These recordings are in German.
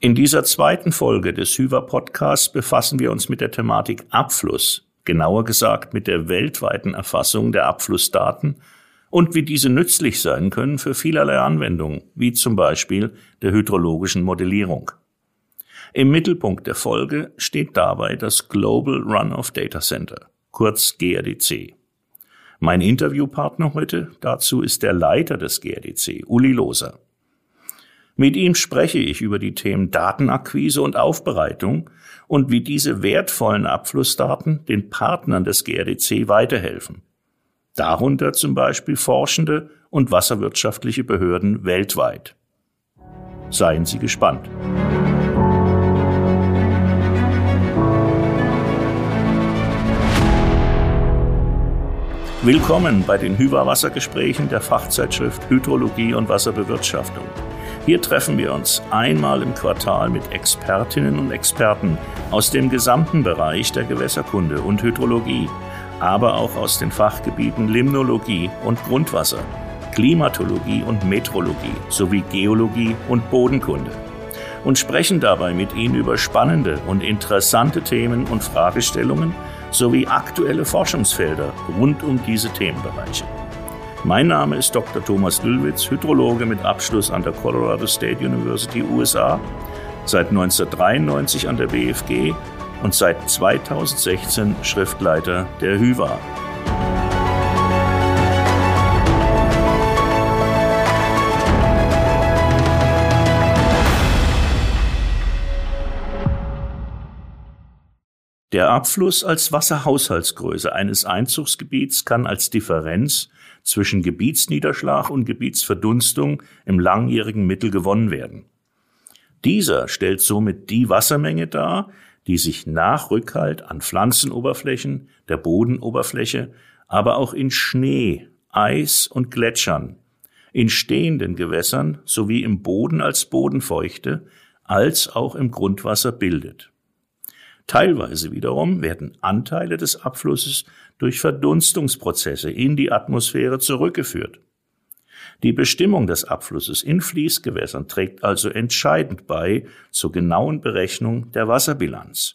In dieser zweiten Folge des Hyver Podcasts befassen wir uns mit der Thematik Abfluss, genauer gesagt mit der weltweiten Erfassung der Abflussdaten und wie diese nützlich sein können für vielerlei Anwendungen, wie zum Beispiel der hydrologischen Modellierung. Im Mittelpunkt der Folge steht dabei das Global Runoff Data Center, kurz GRDC. Mein Interviewpartner heute dazu ist der Leiter des GRDC, Uli Loser. Mit ihm spreche ich über die Themen Datenakquise und Aufbereitung und wie diese wertvollen Abflussdaten den Partnern des GRDC weiterhelfen. Darunter zum Beispiel Forschende und wasserwirtschaftliche Behörden weltweit. Seien Sie gespannt. Willkommen bei den Hywa-Wassergesprächen der Fachzeitschrift Hydrologie und Wasserbewirtschaftung. Hier treffen wir uns einmal im Quartal mit Expertinnen und Experten aus dem gesamten Bereich der Gewässerkunde und Hydrologie, aber auch aus den Fachgebieten Limnologie und Grundwasser, Klimatologie und Metrologie sowie Geologie und Bodenkunde und sprechen dabei mit Ihnen über spannende und interessante Themen und Fragestellungen, sowie aktuelle Forschungsfelder rund um diese Themenbereiche. Mein Name ist Dr. Thomas Lüllwitz, Hydrologe mit Abschluss an der Colorado State University USA, seit 1993 an der BFG und seit 2016 Schriftleiter der HYVA. Der Abfluss als Wasserhaushaltsgröße eines Einzugsgebiets kann als Differenz zwischen Gebietsniederschlag und Gebietsverdunstung im langjährigen Mittel gewonnen werden. Dieser stellt somit die Wassermenge dar, die sich nach Rückhalt an Pflanzenoberflächen, der Bodenoberfläche, aber auch in Schnee, Eis und Gletschern, in stehenden Gewässern sowie im Boden als Bodenfeuchte, als auch im Grundwasser bildet. Teilweise wiederum werden Anteile des Abflusses durch Verdunstungsprozesse in die Atmosphäre zurückgeführt. Die Bestimmung des Abflusses in Fließgewässern trägt also entscheidend bei zur genauen Berechnung der Wasserbilanz.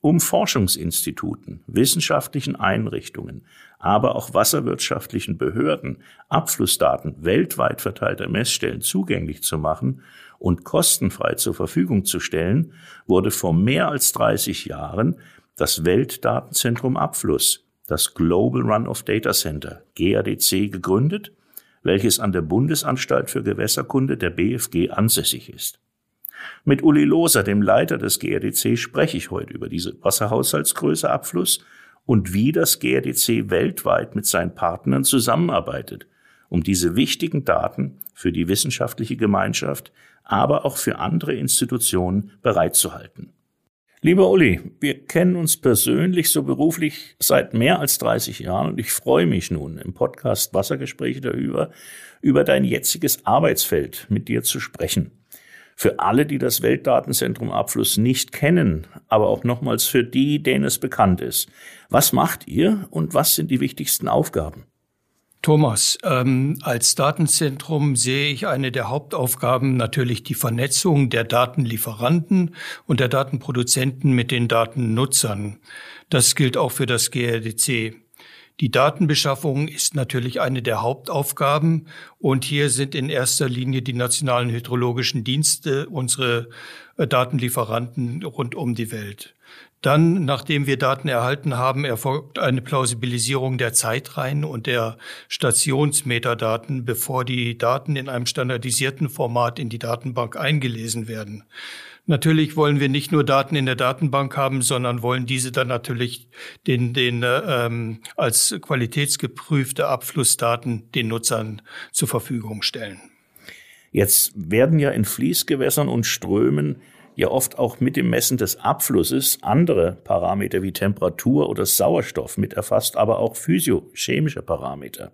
Um Forschungsinstituten, wissenschaftlichen Einrichtungen, aber auch wasserwirtschaftlichen Behörden Abflussdaten weltweit verteilter Messstellen zugänglich zu machen und kostenfrei zur Verfügung zu stellen, wurde vor mehr als 30 Jahren das Weltdatenzentrum Abfluss, das Global Run-off Data Center, GADC, gegründet, welches an der Bundesanstalt für Gewässerkunde der BFG ansässig ist. Mit Uli Loser, dem Leiter des GRDC, spreche ich heute über diese Wasserhaushaltsgröße Abfluss und wie das GRDC weltweit mit seinen Partnern zusammenarbeitet, um diese wichtigen Daten für die wissenschaftliche Gemeinschaft, aber auch für andere Institutionen bereitzuhalten. Lieber Uli, wir kennen uns persönlich so beruflich seit mehr als 30 Jahren und ich freue mich nun im Podcast Wassergespräche darüber, über dein jetziges Arbeitsfeld mit dir zu sprechen. Für alle, die das Weltdatenzentrum Abfluss nicht kennen, aber auch nochmals für die, denen es bekannt ist. Was macht ihr und was sind die wichtigsten Aufgaben? Thomas, ähm, als Datenzentrum sehe ich eine der Hauptaufgaben natürlich die Vernetzung der Datenlieferanten und der Datenproduzenten mit den Datennutzern. Das gilt auch für das GRDC. Die Datenbeschaffung ist natürlich eine der Hauptaufgaben und hier sind in erster Linie die nationalen hydrologischen Dienste unsere äh, Datenlieferanten rund um die Welt. Dann, nachdem wir Daten erhalten haben, erfolgt eine Plausibilisierung der Zeitreihen und der Stationsmetadaten, bevor die Daten in einem standardisierten Format in die Datenbank eingelesen werden. Natürlich wollen wir nicht nur Daten in der Datenbank haben, sondern wollen diese dann natürlich den, den ähm, als qualitätsgeprüfte Abflussdaten den Nutzern zur Verfügung stellen. Jetzt werden ja in Fließgewässern und Strömen ja oft auch mit dem Messen des Abflusses andere Parameter wie Temperatur oder Sauerstoff mit erfasst, aber auch physiochemische Parameter.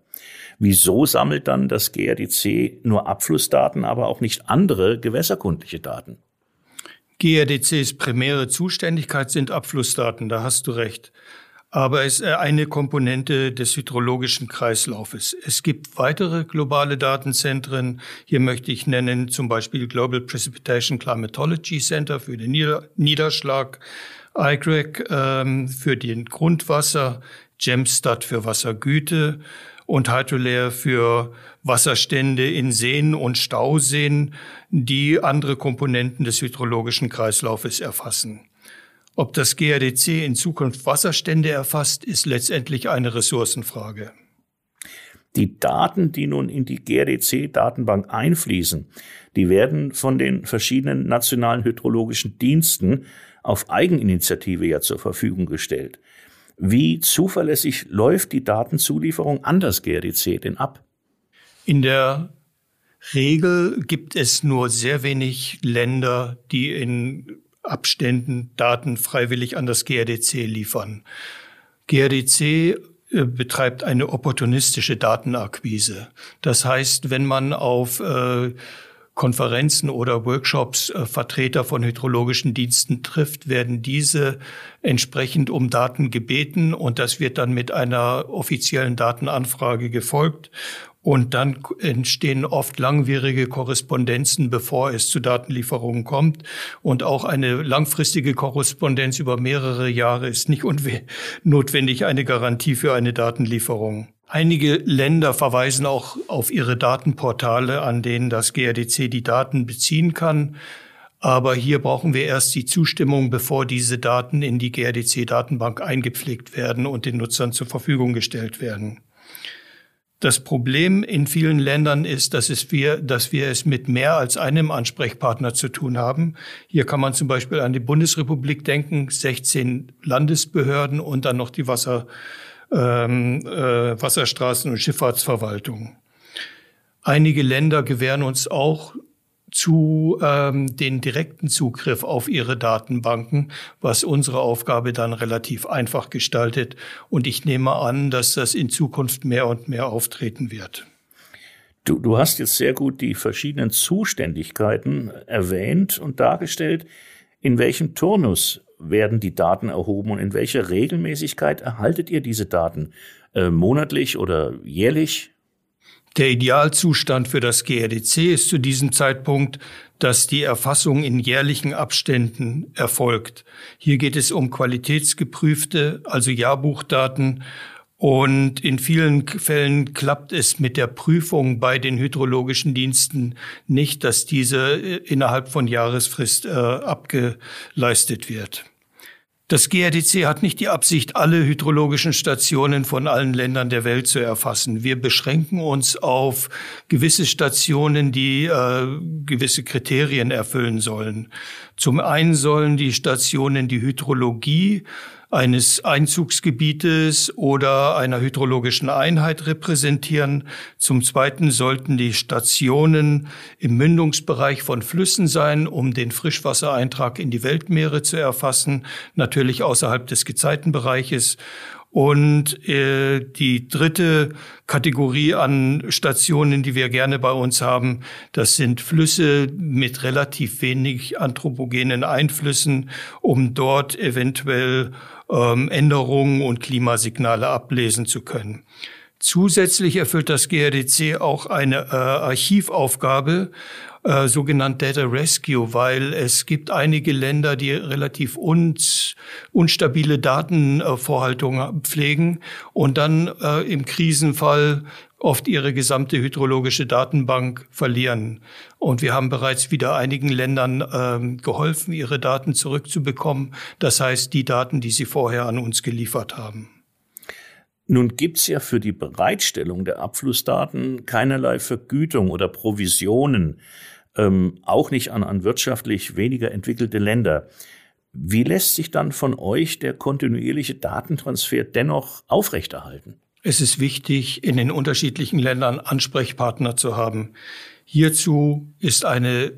Wieso sammelt dann das GRDC nur Abflussdaten, aber auch nicht andere gewässerkundliche Daten? GRDCs primäre Zuständigkeit sind Abflussdaten, da hast du recht. Aber es ist eine Komponente des hydrologischen Kreislaufes. Es gibt weitere globale Datenzentren. Hier möchte ich nennen zum Beispiel Global Precipitation Climatology Center für den Niederschlag, IGREC ähm, für den Grundwasser, GEMSTAT für Wassergüte und Hydrolayer für Wasserstände in Seen und Stauseen, die andere Komponenten des hydrologischen Kreislaufes erfassen. Ob das GRDC in Zukunft Wasserstände erfasst, ist letztendlich eine Ressourcenfrage. Die Daten, die nun in die GRDC-Datenbank einfließen, die werden von den verschiedenen nationalen hydrologischen Diensten auf Eigeninitiative ja zur Verfügung gestellt. Wie zuverlässig läuft die Datenzulieferung an das GRDC denn ab? In der Regel gibt es nur sehr wenig Länder, die in Abständen Daten freiwillig an das GRDC liefern. GRDC äh, betreibt eine opportunistische Datenakquise. Das heißt, wenn man auf äh, Konferenzen oder Workshops äh, Vertreter von hydrologischen Diensten trifft, werden diese entsprechend um Daten gebeten und das wird dann mit einer offiziellen Datenanfrage gefolgt. Und dann entstehen oft langwierige Korrespondenzen, bevor es zu Datenlieferungen kommt. Und auch eine langfristige Korrespondenz über mehrere Jahre ist nicht notwendig eine Garantie für eine Datenlieferung. Einige Länder verweisen auch auf ihre Datenportale, an denen das GRDC die Daten beziehen kann. Aber hier brauchen wir erst die Zustimmung, bevor diese Daten in die GRDC-Datenbank eingepflegt werden und den Nutzern zur Verfügung gestellt werden. Das Problem in vielen Ländern ist, dass, es wir, dass wir es mit mehr als einem Ansprechpartner zu tun haben. Hier kann man zum Beispiel an die Bundesrepublik denken, 16 Landesbehörden und dann noch die Wasser, ähm, äh, Wasserstraßen- und Schifffahrtsverwaltung. Einige Länder gewähren uns auch zu ähm, den direkten Zugriff auf ihre Datenbanken, was unsere Aufgabe dann relativ einfach gestaltet. Und ich nehme an, dass das in Zukunft mehr und mehr auftreten wird. Du, du hast jetzt sehr gut die verschiedenen Zuständigkeiten erwähnt und dargestellt. In welchem Turnus werden die Daten erhoben und in welcher Regelmäßigkeit erhaltet ihr diese Daten? Äh, monatlich oder jährlich? Der Idealzustand für das GRDC ist zu diesem Zeitpunkt, dass die Erfassung in jährlichen Abständen erfolgt. Hier geht es um qualitätsgeprüfte, also Jahrbuchdaten. Und in vielen Fällen klappt es mit der Prüfung bei den hydrologischen Diensten nicht, dass diese äh, innerhalb von Jahresfrist äh, abgeleistet wird. Das GRDC hat nicht die Absicht, alle hydrologischen Stationen von allen Ländern der Welt zu erfassen. Wir beschränken uns auf gewisse Stationen, die äh, gewisse Kriterien erfüllen sollen. Zum einen sollen die Stationen die Hydrologie eines Einzugsgebietes oder einer hydrologischen Einheit repräsentieren. Zum Zweiten sollten die Stationen im Mündungsbereich von Flüssen sein, um den Frischwassereintrag in die Weltmeere zu erfassen, natürlich außerhalb des Gezeitenbereiches. Und äh, die dritte Kategorie an Stationen, die wir gerne bei uns haben, das sind Flüsse mit relativ wenig anthropogenen Einflüssen, um dort eventuell ähm, Änderungen und Klimasignale ablesen zu können. Zusätzlich erfüllt das GRDC auch eine äh, Archivaufgabe, äh, sogenannt Data Rescue, weil es gibt einige Länder, die relativ uns, unstabile Datenvorhaltung äh, pflegen und dann äh, im Krisenfall oft ihre gesamte hydrologische Datenbank verlieren. Und wir haben bereits wieder einigen Ländern ähm, geholfen, ihre Daten zurückzubekommen. Das heißt, die Daten, die sie vorher an uns geliefert haben. Nun gibt's ja für die Bereitstellung der Abflussdaten keinerlei Vergütung oder Provisionen, ähm, auch nicht an, an wirtschaftlich weniger entwickelte Länder. Wie lässt sich dann von euch der kontinuierliche Datentransfer dennoch aufrechterhalten? Es ist wichtig, in den unterschiedlichen Ländern Ansprechpartner zu haben. Hierzu ist eine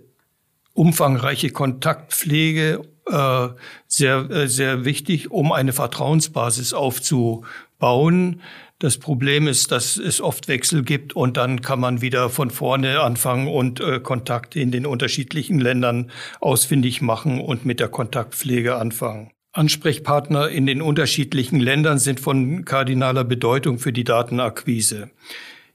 umfangreiche Kontaktpflege äh, sehr, äh, sehr wichtig, um eine Vertrauensbasis aufzubauen. Das Problem ist, dass es oft Wechsel gibt und dann kann man wieder von vorne anfangen und äh, Kontakte in den unterschiedlichen Ländern ausfindig machen und mit der Kontaktpflege anfangen. Ansprechpartner in den unterschiedlichen Ländern sind von kardinaler Bedeutung für die Datenakquise.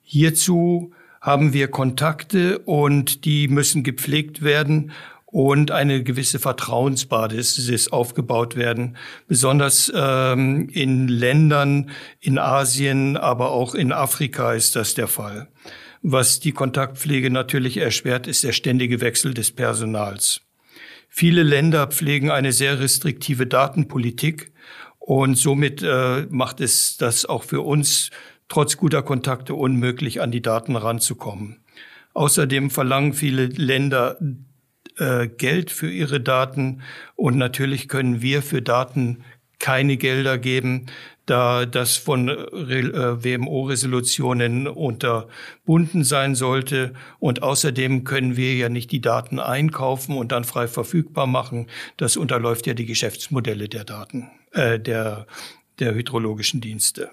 Hierzu haben wir Kontakte und die müssen gepflegt werden und eine gewisse Vertrauensbasis aufgebaut werden, besonders ähm, in Ländern in Asien, aber auch in Afrika ist das der Fall. Was die Kontaktpflege natürlich erschwert, ist der ständige Wechsel des Personals. Viele Länder pflegen eine sehr restriktive Datenpolitik und somit äh, macht es das auch für uns trotz guter Kontakte unmöglich, an die Daten ranzukommen. Außerdem verlangen viele Länder äh, Geld für ihre Daten und natürlich können wir für Daten keine Gelder geben, da das von äh, WMO-Resolutionen unterbunden sein sollte. Und außerdem können wir ja nicht die Daten einkaufen und dann frei verfügbar machen. Das unterläuft ja die Geschäftsmodelle der Daten, äh, der, der hydrologischen Dienste.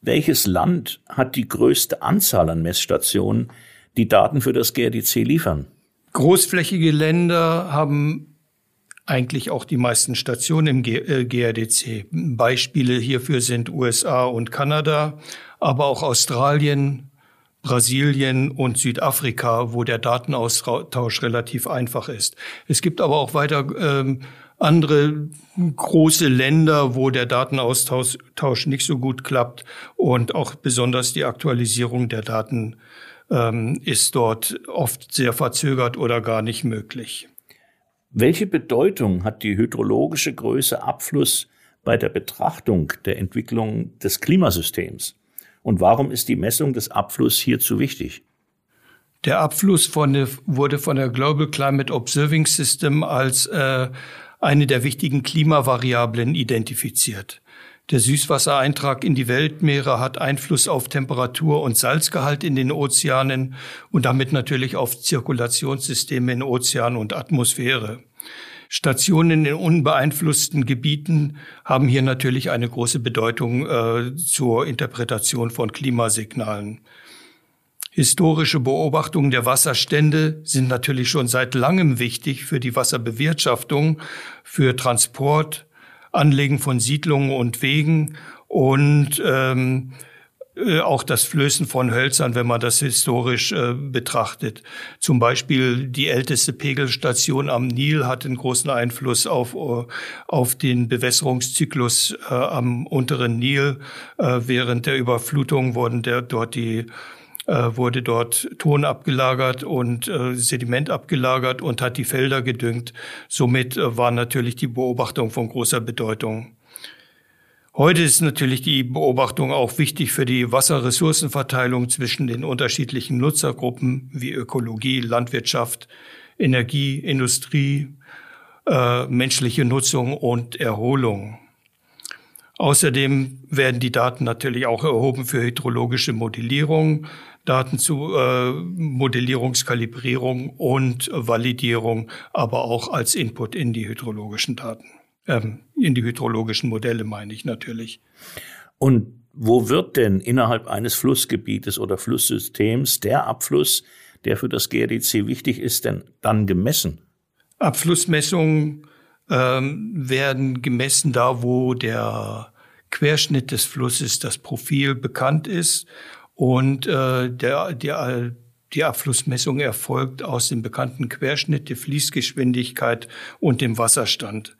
Welches Land hat die größte Anzahl an Messstationen, die Daten für das GRDC liefern? Großflächige Länder haben eigentlich auch die meisten Stationen im GRDC. Äh, Beispiele hierfür sind USA und Kanada, aber auch Australien, Brasilien und Südafrika, wo der Datenaustausch relativ einfach ist. Es gibt aber auch weiter ähm, andere große Länder, wo der Datenaustausch nicht so gut klappt und auch besonders die Aktualisierung der Daten ähm, ist dort oft sehr verzögert oder gar nicht möglich. Welche Bedeutung hat die hydrologische Größe Abfluss bei der Betrachtung der Entwicklung des Klimasystems? Und warum ist die Messung des Abflusses hierzu wichtig? Der Abfluss von, wurde von der Global Climate Observing System als äh, eine der wichtigen Klimavariablen identifiziert. Der Süßwassereintrag in die Weltmeere hat Einfluss auf Temperatur und Salzgehalt in den Ozeanen und damit natürlich auf Zirkulationssysteme in Ozean und Atmosphäre. Stationen in unbeeinflussten Gebieten haben hier natürlich eine große Bedeutung äh, zur Interpretation von Klimasignalen. Historische Beobachtungen der Wasserstände sind natürlich schon seit langem wichtig für die Wasserbewirtschaftung, für Transport, Anlegen von Siedlungen und Wegen und ähm, äh, auch das Flößen von Hölzern, wenn man das historisch äh, betrachtet. Zum Beispiel die älteste Pegelstation am Nil hat einen großen Einfluss auf, äh, auf den Bewässerungszyklus äh, am unteren Nil. Äh, während der Überflutung wurden der, dort die wurde dort Ton abgelagert und äh, Sediment abgelagert und hat die Felder gedüngt. Somit äh, war natürlich die Beobachtung von großer Bedeutung. Heute ist natürlich die Beobachtung auch wichtig für die Wasserressourcenverteilung zwischen den unterschiedlichen Nutzergruppen wie Ökologie, Landwirtschaft, Energie, Industrie, äh, menschliche Nutzung und Erholung. Außerdem werden die Daten natürlich auch erhoben für hydrologische Modellierung, Daten zu äh, Modellierungskalibrierung und Validierung, aber auch als Input in die hydrologischen Daten, ähm, in die hydrologischen Modelle meine ich natürlich. Und wo wird denn innerhalb eines Flussgebietes oder Flusssystems der Abfluss, der für das GRDC wichtig ist, denn dann gemessen? Abflussmessungen ähm, werden gemessen da, wo der Querschnitt des Flusses, das Profil bekannt ist und äh, der, der, die Abflussmessung erfolgt aus dem bekannten Querschnitt der Fließgeschwindigkeit und dem Wasserstand.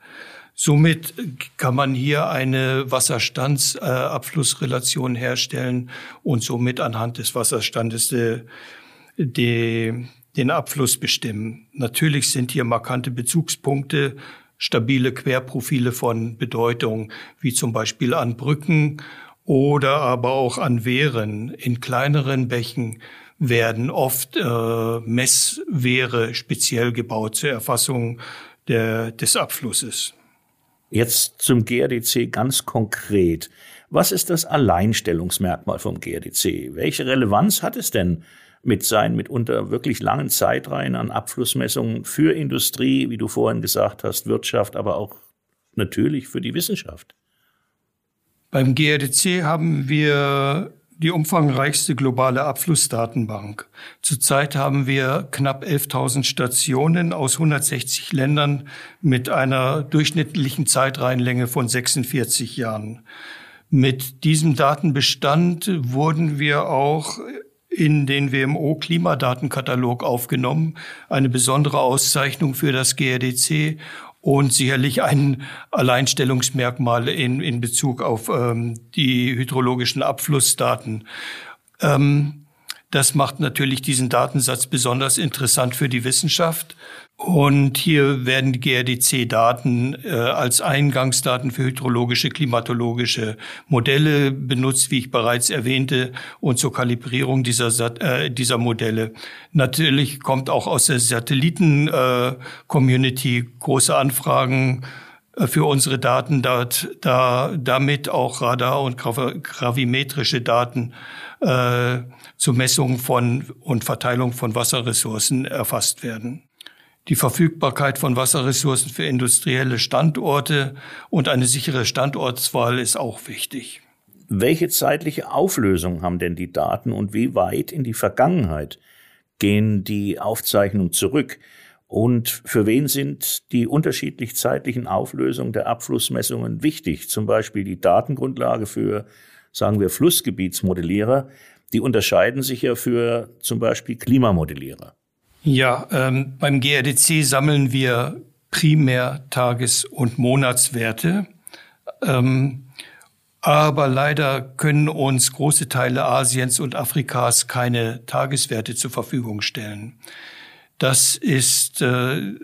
Somit kann man hier eine Wasserstandsabflussrelation äh, herstellen und somit anhand des Wasserstandes de, de, den Abfluss bestimmen. Natürlich sind hier markante Bezugspunkte, stabile Querprofile von Bedeutung, wie zum Beispiel an Brücken oder aber auch an Wehren. In kleineren Bächen werden oft äh, Messwehre speziell gebaut zur Erfassung der, des Abflusses. Jetzt zum GRDC ganz konkret. Was ist das Alleinstellungsmerkmal vom GRDC? Welche Relevanz hat es denn mit seinen mitunter wirklich langen Zeitreihen an Abflussmessungen für Industrie, wie du vorhin gesagt hast, Wirtschaft, aber auch natürlich für die Wissenschaft? Beim GRDC haben wir die umfangreichste globale Abflussdatenbank. Zurzeit haben wir knapp 11.000 Stationen aus 160 Ländern mit einer durchschnittlichen Zeitreihenlänge von 46 Jahren. Mit diesem Datenbestand wurden wir auch in den WMO-Klimadatenkatalog aufgenommen. Eine besondere Auszeichnung für das GRDC und sicherlich ein Alleinstellungsmerkmal in, in Bezug auf ähm, die hydrologischen Abflussdaten. Ähm, das macht natürlich diesen Datensatz besonders interessant für die Wissenschaft. Und hier werden die GRDC-Daten äh, als Eingangsdaten für hydrologische, klimatologische Modelle benutzt, wie ich bereits erwähnte, und zur Kalibrierung dieser, äh, dieser Modelle. Natürlich kommt auch aus der Satelliten-Community äh, große Anfragen für unsere Daten, dort, da, damit auch Radar- und gravimetrische Daten äh, zur Messung von und Verteilung von Wasserressourcen erfasst werden die Verfügbarkeit von Wasserressourcen für industrielle Standorte und eine sichere Standortswahl ist auch wichtig. Welche zeitliche Auflösung haben denn die Daten und wie weit in die Vergangenheit gehen die Aufzeichnungen zurück? Und für wen sind die unterschiedlich zeitlichen Auflösungen der Abflussmessungen wichtig? Zum Beispiel die Datengrundlage für, sagen wir, Flussgebietsmodellierer. Die unterscheiden sich ja für zum Beispiel Klimamodellierer. Ja, ähm, beim GRDC sammeln wir primär Tages- und Monatswerte. Ähm, aber leider können uns große Teile Asiens und Afrikas keine Tageswerte zur Verfügung stellen. Das ist äh,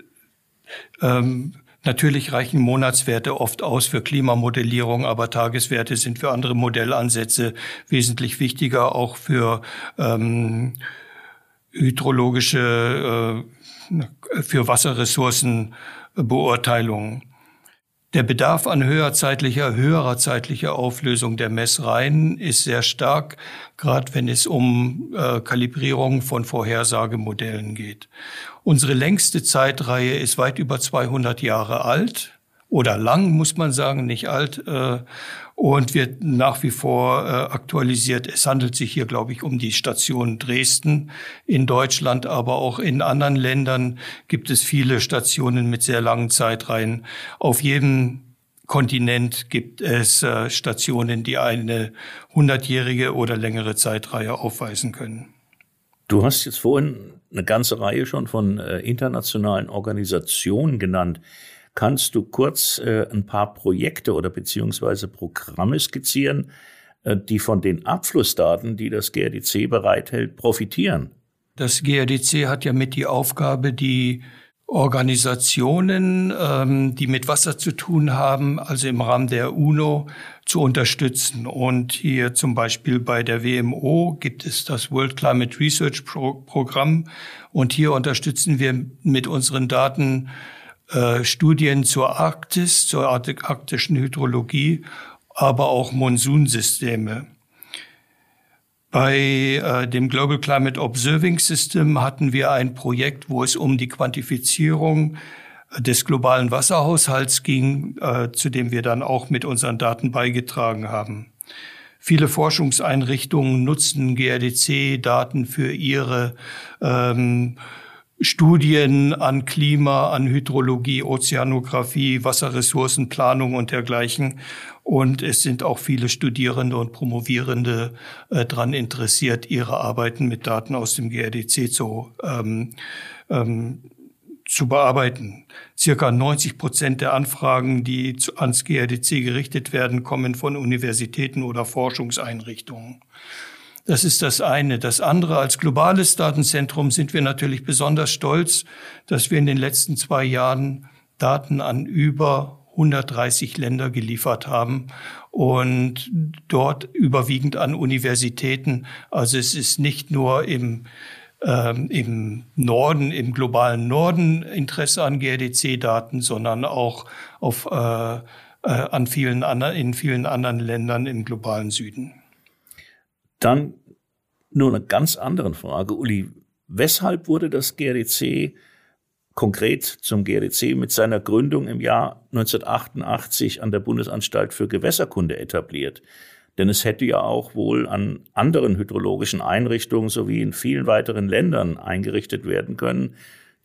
ähm, Natürlich reichen Monatswerte oft aus für Klimamodellierung, aber Tageswerte sind für andere Modellansätze wesentlich wichtiger, auch für ähm, hydrologische, äh, für Wasserressourcenbeurteilungen. Der Bedarf an höher zeitlicher, höherer zeitlicher Auflösung der Messreihen ist sehr stark, gerade wenn es um äh, Kalibrierung von Vorhersagemodellen geht. Unsere längste Zeitreihe ist weit über 200 Jahre alt oder lang, muss man sagen, nicht alt. Äh, und wird nach wie vor äh, aktualisiert. Es handelt sich hier, glaube ich, um die Station Dresden in Deutschland, aber auch in anderen Ländern gibt es viele Stationen mit sehr langen Zeitreihen. Auf jedem Kontinent gibt es äh, Stationen, die eine hundertjährige oder längere Zeitreihe aufweisen können. Du hast jetzt vorhin eine ganze Reihe schon von äh, internationalen Organisationen genannt. Kannst du kurz äh, ein paar Projekte oder beziehungsweise Programme skizzieren, äh, die von den Abflussdaten, die das GRDC bereithält, profitieren? Das GRDC hat ja mit die Aufgabe, die Organisationen, ähm, die mit Wasser zu tun haben, also im Rahmen der UNO zu unterstützen. Und hier zum Beispiel bei der WMO gibt es das World Climate Research Pro Programm. Und hier unterstützen wir mit unseren Daten äh, Studien zur Arktis, zur arktischen Hydrologie, aber auch Monsunsysteme. Bei äh, dem Global Climate Observing System hatten wir ein Projekt, wo es um die Quantifizierung des globalen Wasserhaushalts ging, äh, zu dem wir dann auch mit unseren Daten beigetragen haben. Viele Forschungseinrichtungen nutzen GRDC-Daten für ihre ähm, Studien an Klima, an Hydrologie, Ozeanographie, Wasserressourcenplanung und dergleichen. Und es sind auch viele Studierende und Promovierende äh, daran interessiert, ihre Arbeiten mit Daten aus dem GRDC zu, ähm, ähm, zu bearbeiten. Circa 90 Prozent der Anfragen, die zu, ans GRDC gerichtet werden, kommen von Universitäten oder Forschungseinrichtungen. Das ist das eine. Das andere, als globales Datenzentrum sind wir natürlich besonders stolz, dass wir in den letzten zwei Jahren Daten an über 130 Länder geliefert haben und dort überwiegend an Universitäten. Also es ist nicht nur im ähm, im Norden, im globalen Norden Interesse an GRDC-Daten, sondern auch auf, äh, äh, an vielen anderen, in vielen anderen Ländern im globalen Süden. Dann nur eine ganz andere Frage, Uli. Weshalb wurde das GRDC konkret zum GRDC mit seiner Gründung im Jahr 1988 an der Bundesanstalt für Gewässerkunde etabliert? Denn es hätte ja auch wohl an anderen hydrologischen Einrichtungen sowie in vielen weiteren Ländern eingerichtet werden können,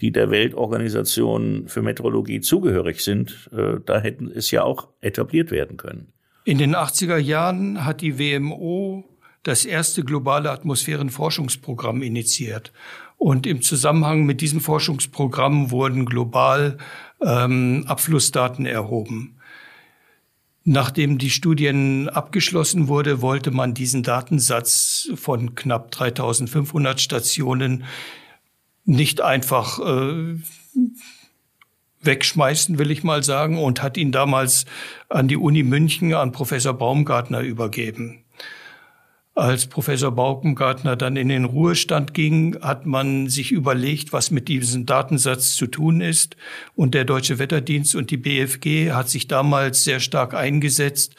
die der Weltorganisation für Meteorologie zugehörig sind. Äh, da hätten es ja auch etabliert werden können. In den 80er Jahren hat die WMO das erste globale Atmosphärenforschungsprogramm initiiert. Und im Zusammenhang mit diesem Forschungsprogramm wurden global ähm, Abflussdaten erhoben. Nachdem die Studien abgeschlossen wurde, wollte man diesen Datensatz von knapp 3500 Stationen nicht einfach äh, wegschmeißen, will ich mal sagen, und hat ihn damals an die Uni München an Professor Baumgartner übergeben. Als Professor Baumgartner dann in den Ruhestand ging, hat man sich überlegt, was mit diesem Datensatz zu tun ist. Und der Deutsche Wetterdienst und die BFG hat sich damals sehr stark eingesetzt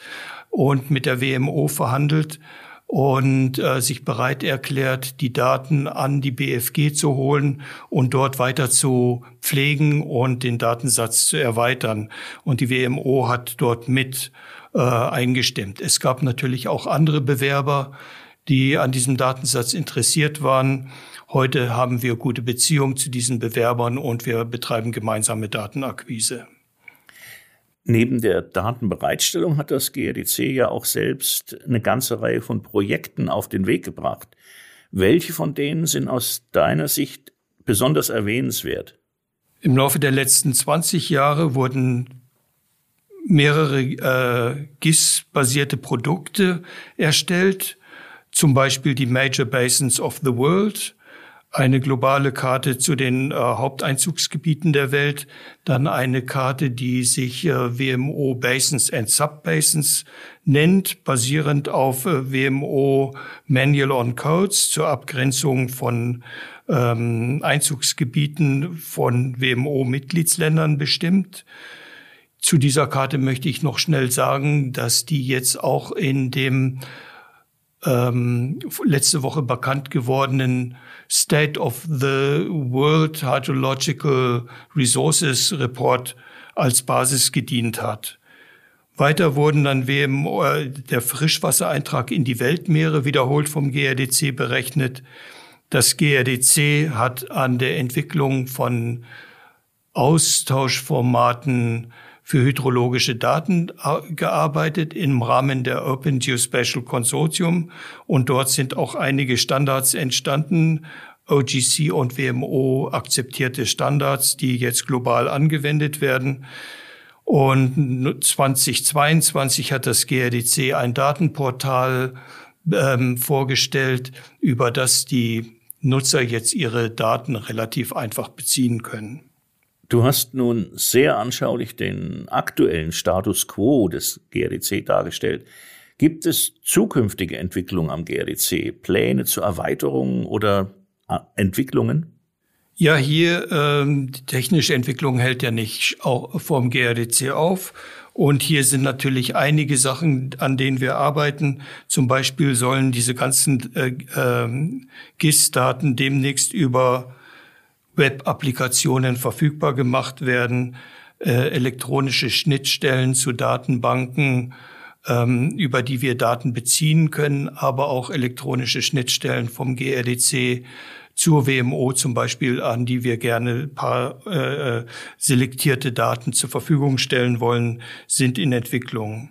und mit der WMO verhandelt und äh, sich bereit erklärt, die Daten an die BFG zu holen und dort weiter zu pflegen und den Datensatz zu erweitern. Und die WMO hat dort mit äh, eingestimmt. Es gab natürlich auch andere Bewerber, die an diesem Datensatz interessiert waren. Heute haben wir gute Beziehungen zu diesen Bewerbern und wir betreiben gemeinsame Datenakquise. Neben der Datenbereitstellung hat das GRDC ja auch selbst eine ganze Reihe von Projekten auf den Weg gebracht. Welche von denen sind aus deiner Sicht besonders erwähnenswert? Im Laufe der letzten 20 Jahre wurden mehrere äh, GIS-basierte Produkte erstellt, zum Beispiel die Major Basins of the World, eine globale Karte zu den äh, Haupteinzugsgebieten der Welt, dann eine Karte, die sich äh, WMO Basins and Subbasins nennt, basierend auf äh, WMO Manual on Codes zur Abgrenzung von ähm, Einzugsgebieten von WMO-Mitgliedsländern bestimmt. Zu dieser Karte möchte ich noch schnell sagen, dass die jetzt auch in dem ähm, letzte Woche bekannt gewordenen State of the World Hydrological Resources Report als Basis gedient hat. Weiter wurden dann WMO, äh, der Frischwassereintrag in die Weltmeere wiederholt vom GRDC berechnet. Das GRDC hat an der Entwicklung von Austauschformaten für hydrologische Daten äh, gearbeitet im Rahmen der Open Geospatial Consortium und dort sind auch einige Standards entstanden, OGC und WMO akzeptierte Standards, die jetzt global angewendet werden. Und 2022 hat das GRDC ein Datenportal ähm, vorgestellt, über das die Nutzer jetzt ihre Daten relativ einfach beziehen können. Du hast nun sehr anschaulich den aktuellen Status quo des GRDC dargestellt. Gibt es zukünftige Entwicklungen am GRDC, Pläne zur Erweiterung oder äh, Entwicklungen? Ja, hier ähm, die technische Entwicklung hält ja nicht auch vom GRDC auf. Und hier sind natürlich einige Sachen, an denen wir arbeiten. Zum Beispiel sollen diese ganzen äh, äh, GIS-Daten demnächst über Web-Applikationen verfügbar gemacht werden, äh, elektronische Schnittstellen zu Datenbanken, ähm, über die wir Daten beziehen können, aber auch elektronische Schnittstellen vom GRDC zur WMO zum Beispiel, an die wir gerne paar äh, äh, selektierte Daten zur Verfügung stellen wollen, sind in Entwicklung.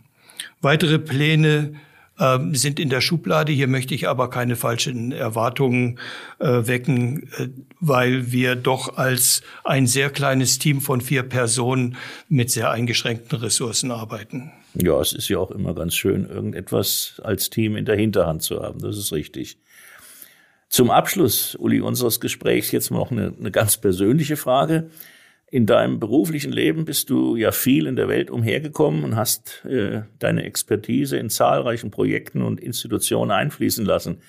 Weitere Pläne ähm, sind in der Schublade. Hier möchte ich aber keine falschen Erwartungen äh, wecken, äh, weil wir doch als ein sehr kleines Team von vier Personen mit sehr eingeschränkten Ressourcen arbeiten. Ja, es ist ja auch immer ganz schön, irgendetwas als Team in der Hinterhand zu haben. Das ist richtig. Zum Abschluss, Uli, unseres Gesprächs jetzt noch eine, eine ganz persönliche Frage. In deinem beruflichen Leben bist du ja viel in der Welt umhergekommen und hast äh, deine Expertise in zahlreichen Projekten und Institutionen einfließen lassen.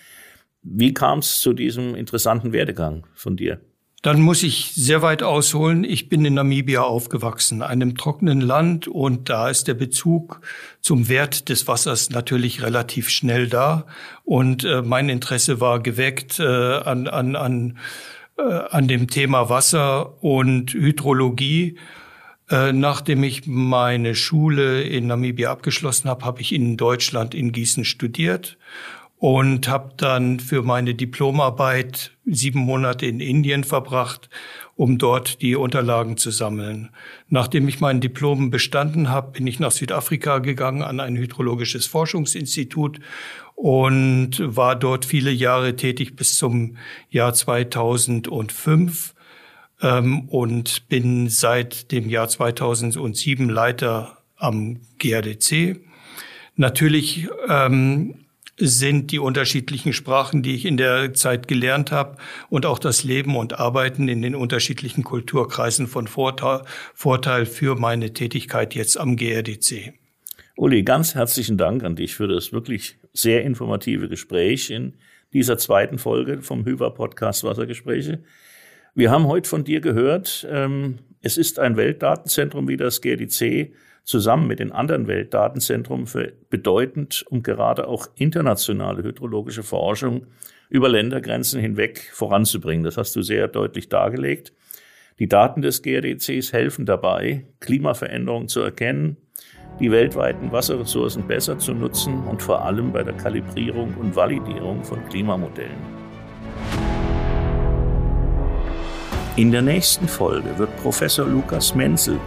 Wie kam es zu diesem interessanten Werdegang von dir? Dann muss ich sehr weit ausholen. Ich bin in Namibia aufgewachsen, einem trockenen Land, und da ist der Bezug zum Wert des Wassers natürlich relativ schnell da. Und äh, mein Interesse war geweckt äh, an, an, an äh, an dem Thema Wasser und Hydrologie. Äh, nachdem ich meine Schule in Namibia abgeschlossen habe, habe ich in Deutschland in Gießen studiert und habe dann für meine Diplomarbeit sieben Monate in Indien verbracht, um dort die Unterlagen zu sammeln. Nachdem ich mein Diplom bestanden habe, bin ich nach Südafrika gegangen an ein hydrologisches Forschungsinstitut und war dort viele Jahre tätig bis zum Jahr 2005 ähm, und bin seit dem Jahr 2007 Leiter am GRDC. Natürlich ähm, sind die unterschiedlichen Sprachen, die ich in der Zeit gelernt habe und auch das Leben und Arbeiten in den unterschiedlichen Kulturkreisen von Vorteil, Vorteil für meine Tätigkeit jetzt am GRDC. Uli, ganz herzlichen Dank an dich für das wirklich sehr informative Gespräch in dieser zweiten Folge vom Hyva Podcast Wassergespräche. Wir haben heute von dir gehört, ähm, es ist ein Weltdatenzentrum wie das GRDC zusammen mit den anderen Weltdatenzentren für bedeutend, um gerade auch internationale hydrologische Forschung über Ländergrenzen hinweg voranzubringen. Das hast du sehr deutlich dargelegt. Die Daten des GRDCs helfen dabei, Klimaveränderungen zu erkennen, die weltweiten Wasserressourcen besser zu nutzen und vor allem bei der Kalibrierung und Validierung von Klimamodellen. In der nächsten Folge wird Professor Lukas Menzel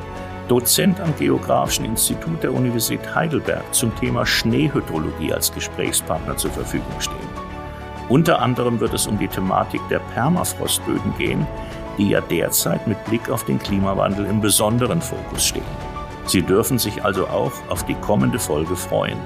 Dozent am Geografischen Institut der Universität Heidelberg zum Thema Schneehydrologie als Gesprächspartner zur Verfügung stehen. Unter anderem wird es um die Thematik der Permafrostböden gehen, die ja derzeit mit Blick auf den Klimawandel im besonderen Fokus stehen. Sie dürfen sich also auch auf die kommende Folge freuen.